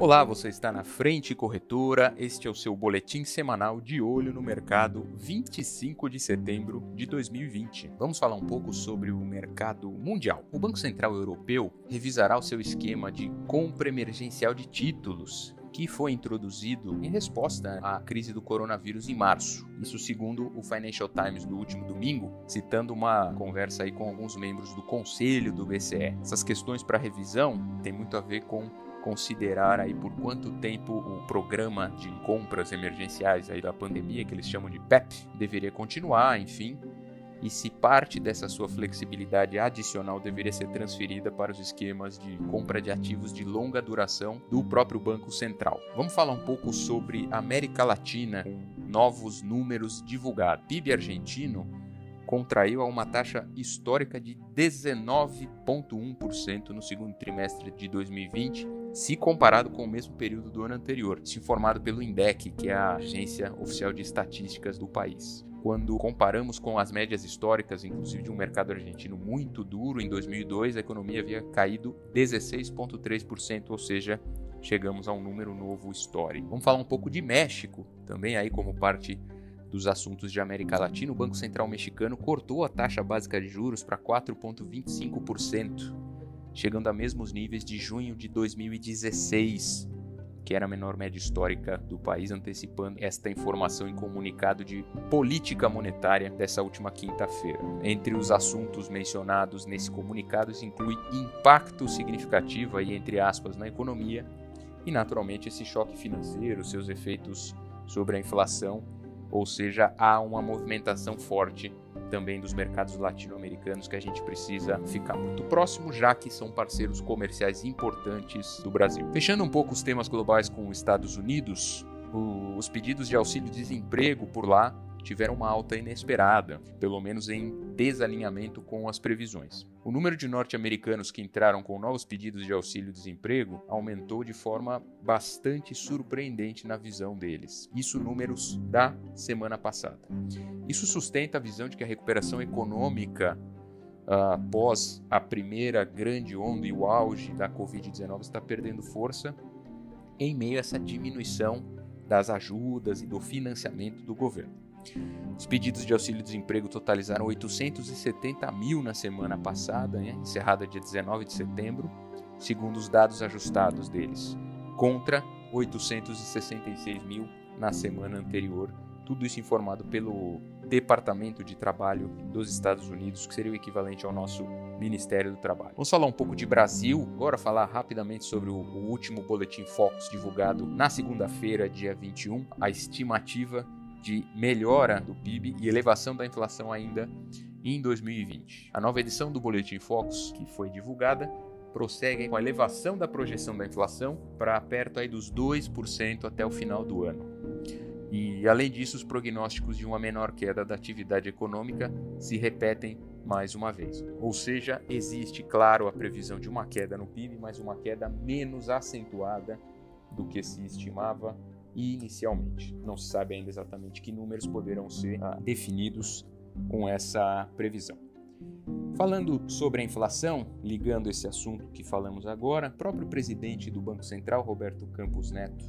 Olá, você está na Frente Corretora. Este é o seu boletim semanal de olho no mercado 25 de setembro de 2020. Vamos falar um pouco sobre o mercado mundial. O Banco Central Europeu revisará o seu esquema de compra emergencial de títulos que foi introduzido em resposta à crise do coronavírus em março. Isso segundo o Financial Times do último domingo, citando uma conversa aí com alguns membros do conselho do BCE. Essas questões para revisão têm muito a ver com considerar aí por quanto tempo o programa de compras emergenciais aí da pandemia, que eles chamam de PEP, deveria continuar, enfim, e se parte dessa sua flexibilidade adicional deveria ser transferida para os esquemas de compra de ativos de longa duração do próprio Banco Central. Vamos falar um pouco sobre América Latina, novos números divulgados. PIB argentino contraiu a uma taxa histórica de 19,1% no segundo trimestre de 2020, se comparado com o mesmo período do ano anterior, se informado pelo INDEC, que é a agência oficial de estatísticas do país. Quando comparamos com as médias históricas, inclusive de um mercado argentino muito duro, em 2002 a economia havia caído 16,3%, ou seja, chegamos a um número novo histórico. Vamos falar um pouco de México, também aí como parte dos assuntos de América Latina, o Banco Central mexicano cortou a taxa básica de juros para 4,25%, chegando a mesmos níveis de junho de 2016, que era a menor média histórica do país, antecipando esta informação em comunicado de política monetária dessa última quinta-feira. Entre os assuntos mencionados nesse comunicado se inclui impacto significativo aí, entre aspas, na economia e, naturalmente, esse choque financeiro, seus efeitos sobre a inflação ou seja, há uma movimentação forte também dos mercados latino-americanos que a gente precisa ficar muito próximo, já que são parceiros comerciais importantes do Brasil. Fechando um pouco os temas globais com os Estados Unidos, os pedidos de auxílio-desemprego por lá tiveram uma alta inesperada, pelo menos em desalinhamento com as previsões. O número de norte-americanos que entraram com novos pedidos de auxílio-desemprego aumentou de forma bastante surpreendente na visão deles. Isso números da semana passada. Isso sustenta a visão de que a recuperação econômica uh, após a primeira grande onda e o auge da Covid-19 está perdendo força em meio a essa diminuição das ajudas e do financiamento do governo. Os pedidos de auxílio-desemprego totalizaram 870 mil na semana passada, né, encerrada dia 19 de setembro, segundo os dados ajustados deles, contra 866 mil na semana anterior. Tudo isso informado pelo Departamento de Trabalho dos Estados Unidos, que seria o equivalente ao nosso Ministério do Trabalho. Vamos falar um pouco de Brasil, agora falar rapidamente sobre o, último boletim Focus divulgado na segunda-feira, dia 21. A estimativa de melhora do PIB e elevação da inflação ainda em 2020. A nova edição do Boletim Focus, que foi divulgada, prossegue com a elevação da projeção da inflação para perto aí dos 2% até o final do ano. E além disso, os prognósticos de uma menor queda da atividade econômica se repetem mais uma vez. Ou seja, existe, claro, a previsão de uma queda no PIB, mas uma queda menos acentuada do que se estimava inicialmente. Não se sabe ainda exatamente que números poderão ser ah, definidos com essa previsão. Falando sobre a inflação, ligando esse assunto que falamos agora, o próprio presidente do Banco Central, Roberto Campos Neto,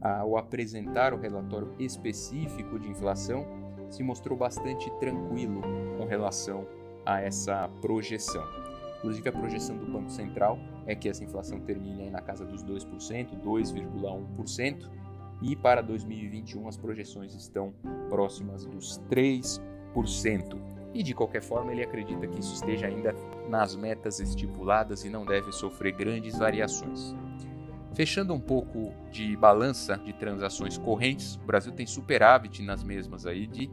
ao apresentar o relatório específico de inflação, se mostrou bastante tranquilo com relação a essa projeção. Inclusive, a projeção do Banco Central é que essa inflação termine na casa dos 2%, 2,1%, e para 2021 as projeções estão próximas dos 3%. E de qualquer forma, ele acredita que isso esteja ainda nas metas estipuladas e não deve sofrer grandes variações. Fechando um pouco de balança de transações correntes, o Brasil tem superávit nas mesmas aí de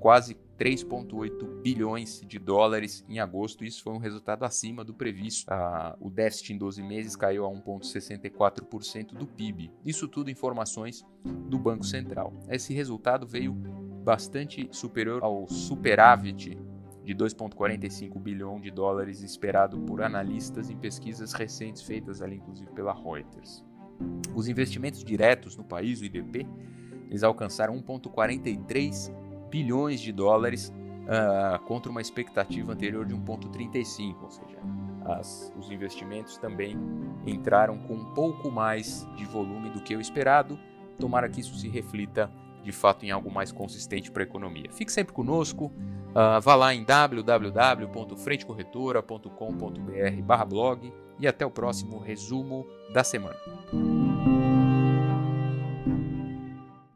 quase 3,8 bilhões de dólares em agosto. Isso foi um resultado acima do previsto. Ah, o déficit em 12 meses caiu a 1,64% do PIB. Isso tudo informações do Banco Central. Esse resultado veio bastante superior ao superávit de 2,45 bilhão de dólares esperado por analistas em pesquisas recentes feitas ali, inclusive pela Reuters. Os investimentos diretos no país, o IDP, eles alcançaram 1,43 bilhões de dólares uh, contra uma expectativa anterior de 1,35, ou seja, as, os investimentos também entraram com um pouco mais de volume do que o esperado. Tomara que isso se reflita de fato em algo mais consistente para a economia. Fique sempre conosco, uh, vá lá em www.frentecorretora.com.br blog e até o próximo resumo da semana.